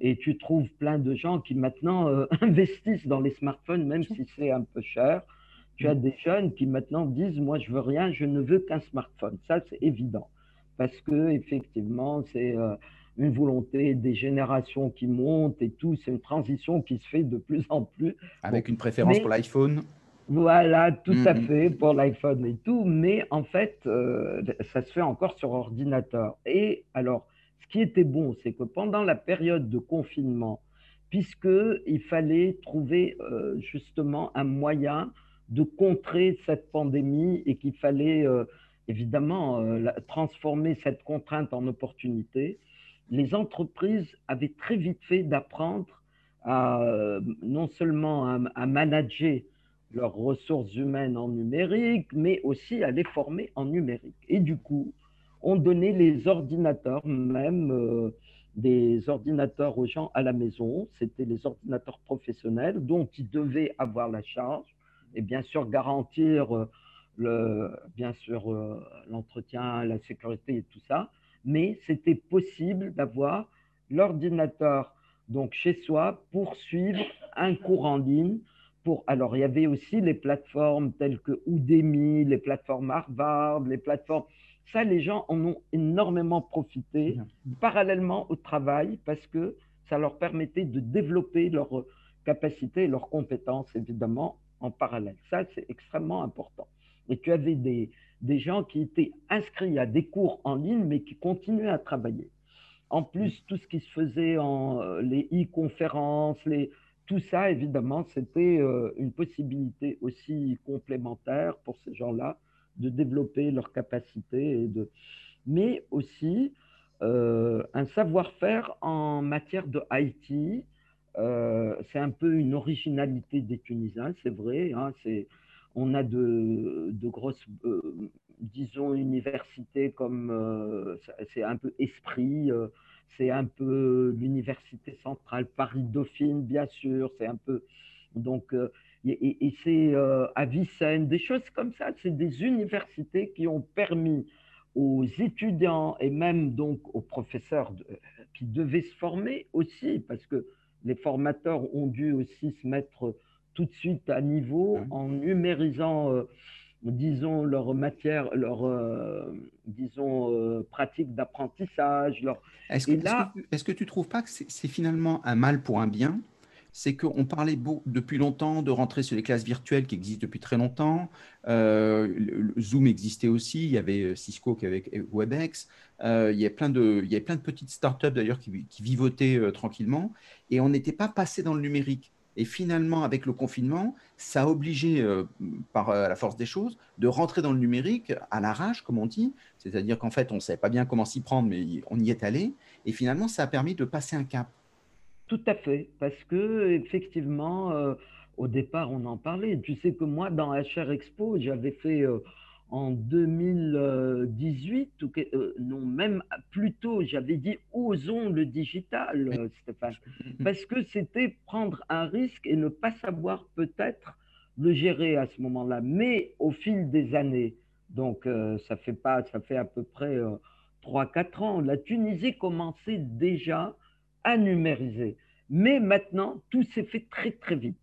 Et tu trouves plein de gens qui maintenant euh, investissent dans les smartphones, même si c'est un peu cher. Tu as mm. des jeunes qui maintenant disent Moi, je veux rien, je ne veux qu'un smartphone. Ça, c'est évident. Parce que, effectivement, c'est euh, une volonté des générations qui montent et tout. C'est une transition qui se fait de plus en plus. Avec une préférence pour l'iPhone? Voilà, tout mm. fait, pour l'iPhone et tout, mais en fait, euh, ça se fait encore sur ordinateur. Et alors, ce qui était bon, c'est que pendant la période de confinement, puisqu'il fallait trouver euh, justement un moyen de contrer cette pandémie et qu'il fallait euh, évidemment transformer cette contrainte en opportunité, les entreprises avaient très vite fait d'apprendre à non seulement à manager leurs ressources humaines en numérique, mais aussi à les former en numérique. Et du coup, on donnait les ordinateurs, même euh, des ordinateurs aux gens à la maison. C'était les ordinateurs professionnels dont ils devaient avoir la charge et bien sûr garantir euh, le, bien sûr euh, l'entretien, la sécurité et tout ça. Mais c'était possible d'avoir l'ordinateur donc chez soi pour suivre un cours en ligne alors, il y avait aussi les plateformes telles que Udemy, les plateformes Harvard, les plateformes. Ça, les gens en ont énormément profité parallèlement au travail parce que ça leur permettait de développer leurs capacités et leurs compétences, évidemment, en parallèle. Ça, c'est extrêmement important. Et tu avais des, des gens qui étaient inscrits à des cours en ligne, mais qui continuaient à travailler. En plus, tout ce qui se faisait en euh, les e-conférences, les, tout ça, évidemment, c'était euh, une possibilité aussi complémentaire pour ces gens-là de développer leurs capacités, mais aussi euh, un savoir-faire en matière de IT. Euh, c'est un peu une originalité des Tunisiens, c'est vrai. Hein, on a de, de grosses, disons, universités comme, c'est un peu esprit c'est un peu l'université centrale Paris-Dauphine, bien sûr, c'est un peu. Donc, euh, et, c'est euh, à Vicenne, des choses comme ça. C'est des universités qui ont permis aux étudiants et même donc aux professeurs qui devaient se former aussi, parce que les formateurs ont dû aussi se mettre tout de suite à niveau mmh. en numérisant. Euh, disons, leur matière, leur, euh, disons, euh, pratique d'apprentissage. Leur... Est-ce que, est que, tu ne trouves pas que c'est finalement un mal pour un bien? C'est qu'on parlait depuis longtemps de rentrer sur les classes virtuelles qui existent depuis très longtemps. Euh, Zoom existait aussi, il y avait Cisco qui avait WebEx, il, y a plein de, il y avait plein de petites startups d'ailleurs qui, qui, vivotaient tranquillement, et on n'était pas passé dans le numérique. Et finalement, avec le confinement, ça a obligé, euh, par euh, la force des choses, de rentrer dans le numérique à l'arrache, comme on dit. C'est-à-dire qu'en fait, on ne savait pas bien comment s'y prendre, mais on y est allé. Et finalement, ça a permis de passer un cap. Tout à fait, parce que effectivement, euh, au départ, on en parlait. Tu sais que moi, dans HR Expo, j'avais fait en 2018, ou euh, non, même plus tôt, j'avais dit osons le digital, euh, Stéphane, parce que c'était prendre un risque et ne pas savoir peut-être le gérer à ce moment-là. Mais au fil des années, donc euh, ça fait pas, ça fait à peu près 3-4 ans, la Tunisie commençait déjà à numériser. Mais maintenant, tout s'est fait très très vite.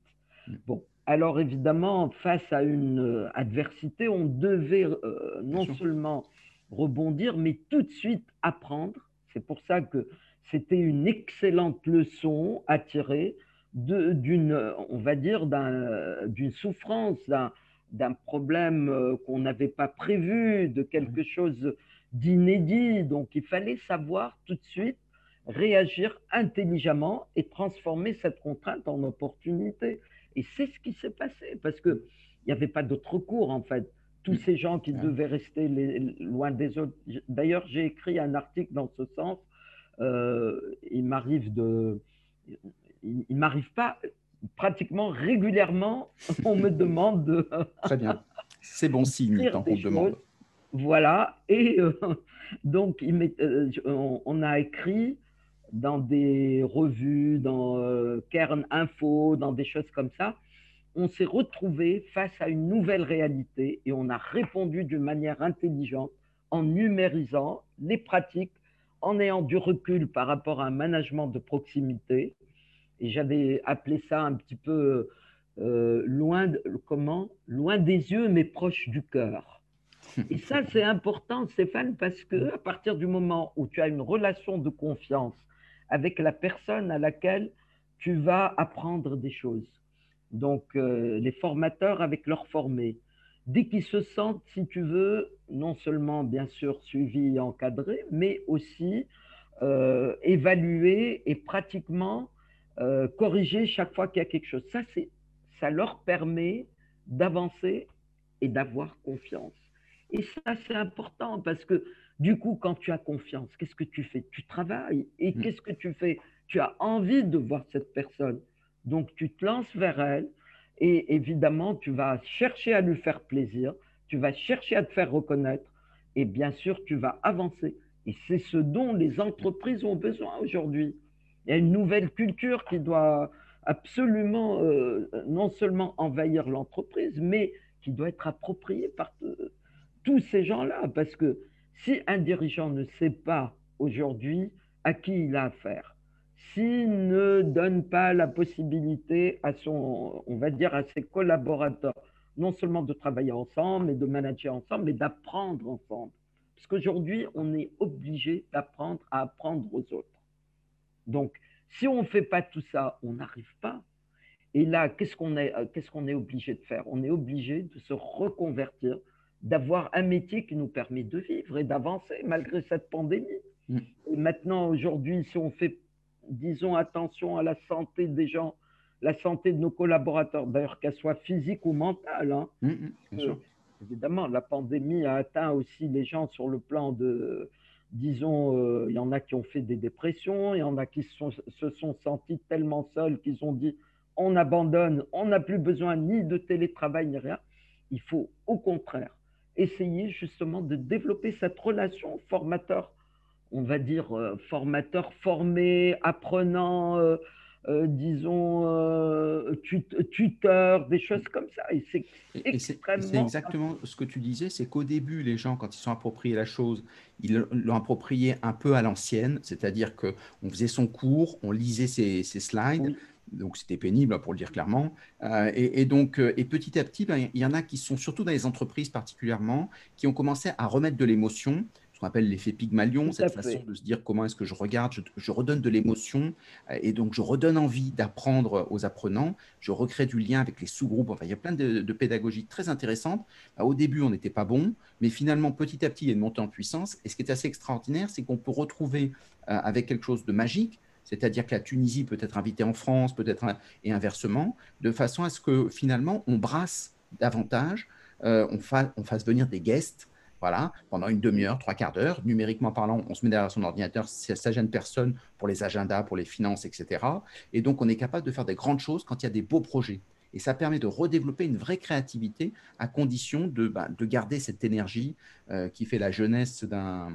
Mm. Bon, alors évidemment, face à une euh, adversité, on devait euh, non seulement rebondir, mais tout de suite apprendre. C'est pour ça que c'était une excellente leçon à tirer d'une, on va dire, d'une souffrance, d'un problème euh, qu'on n'avait pas prévu, de quelque chose d'inédit. Donc il fallait savoir tout de suite réagir intelligemment et transformer cette contrainte en opportunité. Et c'est ce qui s'est passé, parce qu'il n'y avait pas d'autre cours, en fait. tous ces gens qui devaient rester loin des autres. D'ailleurs, j'ai écrit un article dans ce sens. Euh, il m'arrive de, il, m'arrive pas pratiquement régulièrement, on me demande de. Très bien, c'est bon signe tant qu'on demande. Voilà, et euh, donc il euh, on, a écrit dans des revues, dans Kern Info, dans des choses comme ça, on s'est retrouvé face à une nouvelle réalité et on a répondu d'une manière intelligente en numérisant les pratiques, en ayant du recul par rapport à un management de proximité. Et j'avais appelé ça un petit peu euh, loin, comment? Loin des yeux mais proche du cœur. Et ça, c'est important, Stéphane, parce que à partir du moment où tu as une relation de confiance avec la personne à laquelle tu vas apprendre des choses, donc euh, les formateurs avec leurs formés, dès qu'ils se sentent, si tu veux, non seulement bien sûr suivis et encadrés, mais aussi euh, évalués et pratiquement euh, corrigés chaque fois qu'il y a quelque chose. Ça, ça leur permet d'avancer et d'avoir confiance. Et ça, c'est important parce que du coup, quand tu as confiance, qu'est-ce que tu fais? Tu travailles. Et mmh. qu'est-ce que tu fais? Tu as envie de voir cette personne. Donc, tu te lances vers elle et évidemment, tu vas chercher à lui faire plaisir, tu vas chercher à te faire reconnaître et bien sûr, tu vas avancer. Et c'est ce dont les entreprises ont besoin aujourd'hui. Il y a une nouvelle culture qui doit absolument euh, non seulement envahir l'entreprise, mais qui doit être appropriée par tous ces gens-là. Parce que si un dirigeant ne sait pas aujourd'hui à qui il a affaire, s'il ne donne pas la possibilité à son, on va dire, à ses collaborateurs, non seulement de travailler ensemble, mais de manager ensemble, mais d'apprendre ensemble. Parce qu'aujourd'hui, on est obligé d'apprendre à apprendre aux autres. Donc, si on ne fait pas tout ça, on n'arrive pas. Et là, qu'est-ce qu'on est, qu'est-ce qu'on est obligé de faire? On est obligé de se reconvertir, d'avoir un métier qui nous permet de vivre et d'avancer malgré cette pandémie. Mm. Et maintenant, aujourd'hui, si on fait disons attention à la santé des gens, la santé de nos collaborateurs, d'ailleurs qu'elle soit physique ou mentale. Hein. Mmh, mmh, évidemment, la pandémie a atteint aussi les gens sur le plan de, disons, euh, il y en a qui ont fait des dépressions, il y en a qui se sont sentis tellement seuls qu'ils ont dit on abandonne, on n'a plus besoin ni de télétravail ni rien. Il faut au contraire essayer justement de développer cette relation formateur on va dire, euh, formateur formé, apprenant, euh, euh, disons, tuteur, des choses comme ça. Et c'est extrêmement. C'est exactement ce que tu disais, c'est qu'au début, les gens, quand ils sont appropriés la chose, ils l'ont approprié un peu à l'ancienne, c'est-à-dire qu'on faisait son cours, on lisait ses, slides. Donc c'était pénible pour le dire clairement. et, donc, et petit à petit, ben, il y en a qui sont surtout dans les entreprises particulièrement, qui ont commencé à remettre de l'émotion qu'on appelle l'effet Pygmalion, cette façon de se dire comment est-ce que je regarde, je, redonne de l'émotion, euh, et donc je redonne envie d'apprendre aux apprenants, je recrée du lien avec les sous-groupes, enfin il y a plein de, de pédagogies très intéressantes. Bah, au début, on n'était pas bon, mais finalement, petit à petit, il y a une montée en puissance, et ce qui est assez extraordinaire, c'est qu'on peut retrouver euh, avec quelque chose de magique, c'est-à-dire que la Tunisie peut être invitée en France, peut-être et inversement, de façon à ce que finalement on brasse davantage, euh, on, fasse venir des guests voilà, pendant une demi-heure, trois quarts d'heure. Numériquement parlant, on se met derrière son ordinateur, ça gêne personne pour les agendas, pour les finances, etc. Et donc, on est capable de faire des grandes choses quand il y a des beaux projets. Et ça permet de redévelopper une vraie créativité à condition de, de garder cette énergie euh, qui fait la jeunesse d'un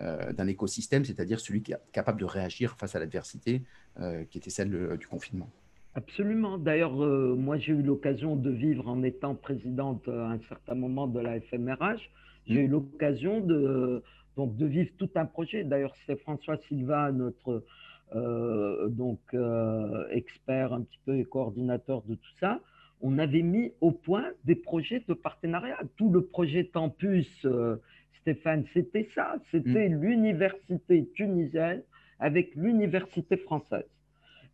d'un écosystème, c'est-à-dire celui qui est capable de réagir face à l'adversité euh, qui était celle du confinement. Absolument. D'ailleurs, moi, j'ai eu l'occasion de vivre en étant présidente à un certain moment de la FMRH j'ai eu l'occasion de, donc, de vivre tout un projet. D'ailleurs, c'est François Silva, notre euh, donc, euh, expert un petit peu et coordinateur de tout ça. On avait mis au point des projets de partenariat. Tout le projet Tempus, euh, Stéphane, c'était ça. C'était mm. l'université tunisienne avec l'université française.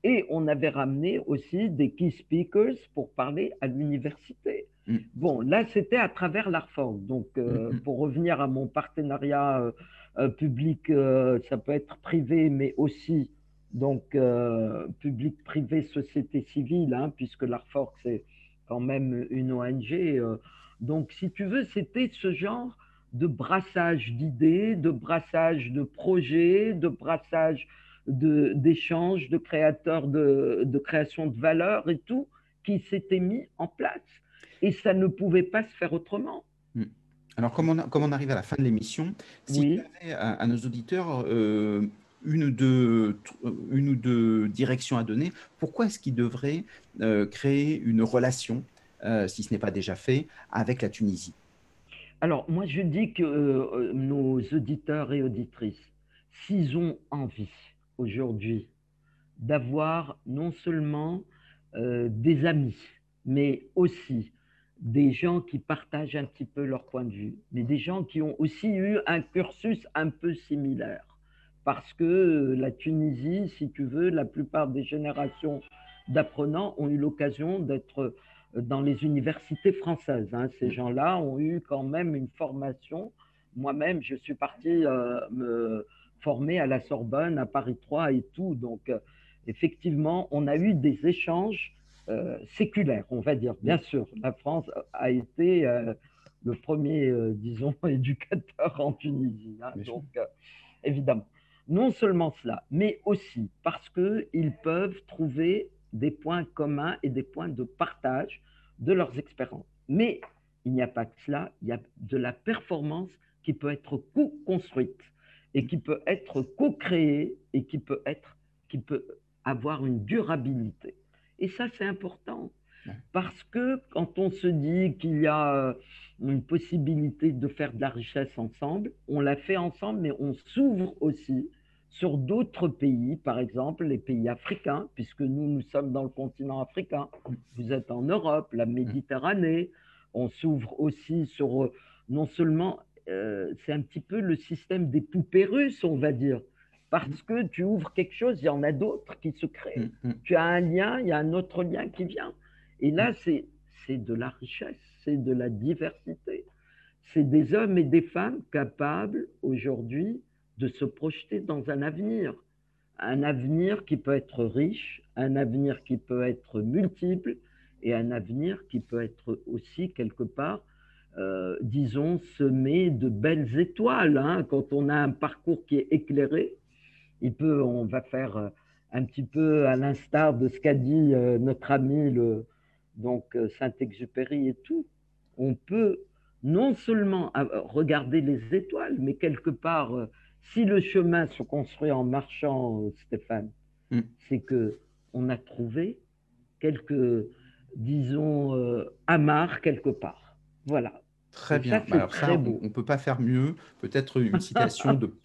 Et on avait ramené aussi des key speakers pour parler à l'université. Mm. Bon, là, c'était à travers l'ARFOR. Donc, euh, mm, pour revenir à mon partenariat euh, euh, public, ça peut être privé, mais aussi donc public, privé, société civile, hein, puisque l'ARFOR, c'est quand même une ONG. Donc, si tu veux, c'était ce genre de brassage d'idées, de brassage de projets, de brassage d'échanges, de, créateurs de, de création de valeur et tout, qui s'était mis en place. Et ça ne pouvait pas se faire autrement. Hmm. Alors, comme on, on, arrive à la fin de l'émission, si oui. vous avez à, nos auditeurs euh, une, ou deux, une ou deux directions à donner, pourquoi est-ce qu'ils devraient euh, créer une relation, euh, si ce n'est pas déjà fait, avec la Tunisie? Alors, moi, je dis que nos auditeurs et auditrices, s'ils ont envie aujourd'hui d'avoir non seulement des amis, mais aussi des gens qui partagent un petit peu leur point de vue, mais des gens qui ont aussi eu un cursus un peu similaire. Parce que la Tunisie, si tu veux, la plupart des générations d'apprenants ont eu l'occasion d'être dans les universités françaises. Hein. Ces gens-là ont eu quand même une formation. Moi-même, je suis parti euh, me former à la Sorbonne, à Paris 3 et tout. Donc, euh, effectivement, on a eu des échanges euh, séculaire, on va dire. Bien sûr, la France a été euh, le premier, disons, éducateur en Tunisie. Hein. donc, évidemment, non seulement cela, mais aussi parce qu'ils peuvent trouver des points communs et des points de partage de leurs expériences. Mais il n'y a pas que cela, il y a de la performance qui peut être co-construite et qui peut être co-créée et qui peut être, qui peut avoir une durabilité. Et ça, c'est important. Parce que quand on se dit qu'il y a euh, une possibilité de faire de la richesse ensemble, on la fait ensemble, mais on s'ouvre aussi sur d'autres pays, par exemple les pays africains, puisque nous, nous sommes dans le continent africain, vous êtes en Europe, la Méditerranée, on s'ouvre aussi sur, euh, non seulement, euh, c'est un petit peu le système des poupées russes, on va dire parce que tu ouvres quelque chose, il y en a d'autres qui se créent. Mm, mm. Tu as un lien, il y a un autre lien qui vient. Et là, mm. c'est de la richesse, c'est de la diversité. C'est des hommes et des femmes capables aujourd'hui de se projeter dans un avenir. Un avenir qui peut être riche, un avenir qui peut être multiple et un avenir qui peut être aussi quelque part, euh, disons, semé de belles étoiles. Hein. Quand on a un parcours qui est éclairé, il peut, on va faire euh, un petit peu à l'instar de ce qu'a dit euh, notre ami le, donc Saint-Exupéry et tout. On peut non seulement regarder les étoiles, mais quelque part, si le chemin se construit en marchant, Stéphane, mm. c'est que on a trouvé quelques, disons, amarres quelque part. Voilà. Très bien. Bah, on ne peut pas faire mieux. Peut-être une citation de,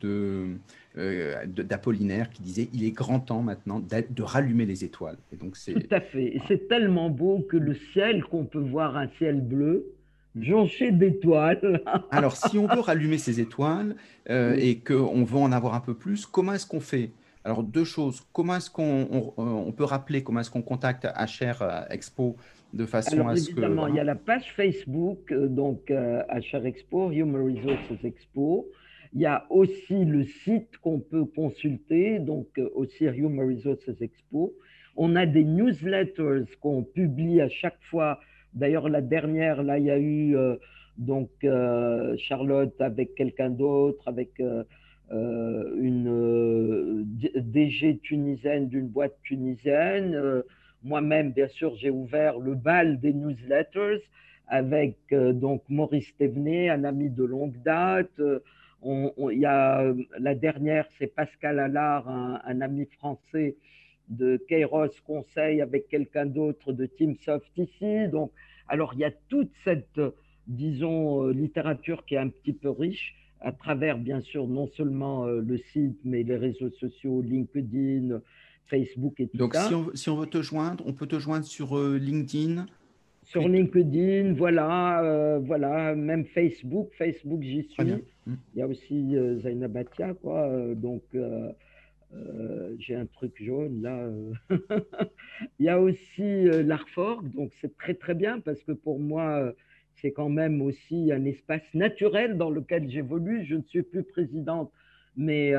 de, euh, d'Apollinaire qui disait Il est grand temps maintenant de rallumer les étoiles. Et donc c'est Tout à fait. C'est tellement beau que le ciel, qu'on peut voir un ciel bleu. Jonché d'étoiles. Alors, si on veut rallumer ces étoiles euh, et qu'on veut en avoir un peu plus, comment est-ce qu'on fait? Alors, deux choses. Comment est-ce qu'on on, peut rappeler, comment est-ce qu'on contacte HR Expo de façon Alors, à ce évidemment, il y a la page Facebook, euh, donc HR Expo, Human Resources Expo. Il y a aussi le site qu'on peut consulter, donc euh, aussi Human Resources Expo. On a des newsletters qu'on publie à chaque fois. D'ailleurs, la dernière, là, il y a eu euh, donc euh, Charlotte avec quelqu'un d'autre, avec une DG tunisienne d'une boîte tunisienne. Moi-même, bien sûr, j'ai ouvert le bal des newsletters avec donc Maurice Thévenet, un ami de longue date. Il y a euh, la dernière, c'est Pascal Allard, un, ami français de Kairos Conseil avec quelqu'un d'autre de Teamsoft ici. Donc, alors il y a toute cette, disons, euh, littérature qui est un petit peu riche à travers, bien sûr, non seulement euh, le site, mais les réseaux sociaux, LinkedIn, Facebook et tout ça. Donc, si on, si on veut te joindre, on peut te joindre sur LinkedIn, sur LinkedIn, voilà, euh, voilà, même Facebook, Facebook j'y suis. Hmm. Il y a aussi euh, Zainabatia, quoi. Euh, donc euh, j'ai un truc jaune là. Il y a aussi l'Arforg, donc c'est très très bien parce que pour moi c'est quand même aussi un espace naturel dans lequel j'évolue. Je ne suis plus présidente, mais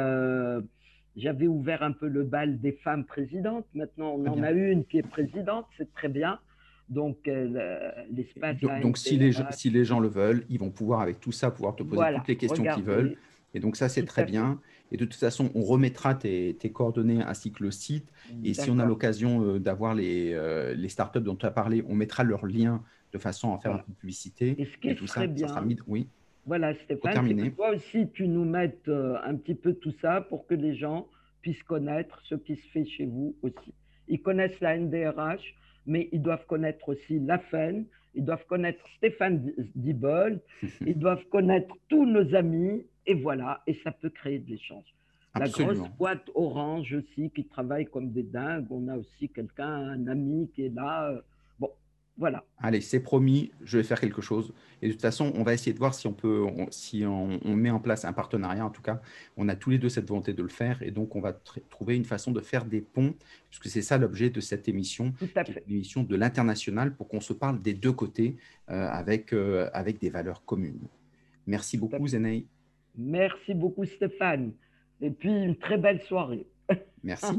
j'avais ouvert un peu le bal des femmes présidentes. Maintenant, on en a une qui est présidente, c'est très bien. Donc, euh, l'espace. Donc, donc si, les, gens, si les gens le veulent, ils vont pouvoir, avec tout ça, pouvoir te poser toutes les questions qu'ils veulent. Et donc, ça, c'est très bien. Et de toute façon, on remettra tes, coordonnées ainsi que le site. Et si on a l'occasion euh, d'avoir les, euh, les startups dont tu as parlé, on mettra leurs liens de façon à faire un peu de publicité. Et, ce qui tout ça, bien, ça sera mis, oui. Voilà, Stéphane, que toi aussi, tu nous mettes un petit peu tout ça pour que les gens puissent connaître ce qui se fait chez vous aussi. Ils connaissent la NDRH, mais ils doivent connaître aussi la FEN, ils doivent connaître Stéphane Dibol, ils doivent connaître tous nos amis, et voilà, et ça peut créer de l'échange. La grosse boîte Orange aussi, qui travaille comme des dingues, on a aussi quelqu'un, un ami qui est là. Euh, voilà. Allez, c'est promis, je vais faire quelque chose. Et de toute façon, on va essayer de voir si on peut, si on, met en place un partenariat. En tout cas, on a tous les deux cette volonté de le faire, et donc on va trouver une façon de faire des ponts, puisque c'est ça l'objet de cette émission, l'émission de l'international, pour qu'on se parle des deux côtés euh, avec euh, avec des valeurs communes. Merci beaucoup, Zenei. Merci beaucoup, Stéphane. Et puis une très belle soirée. Merci.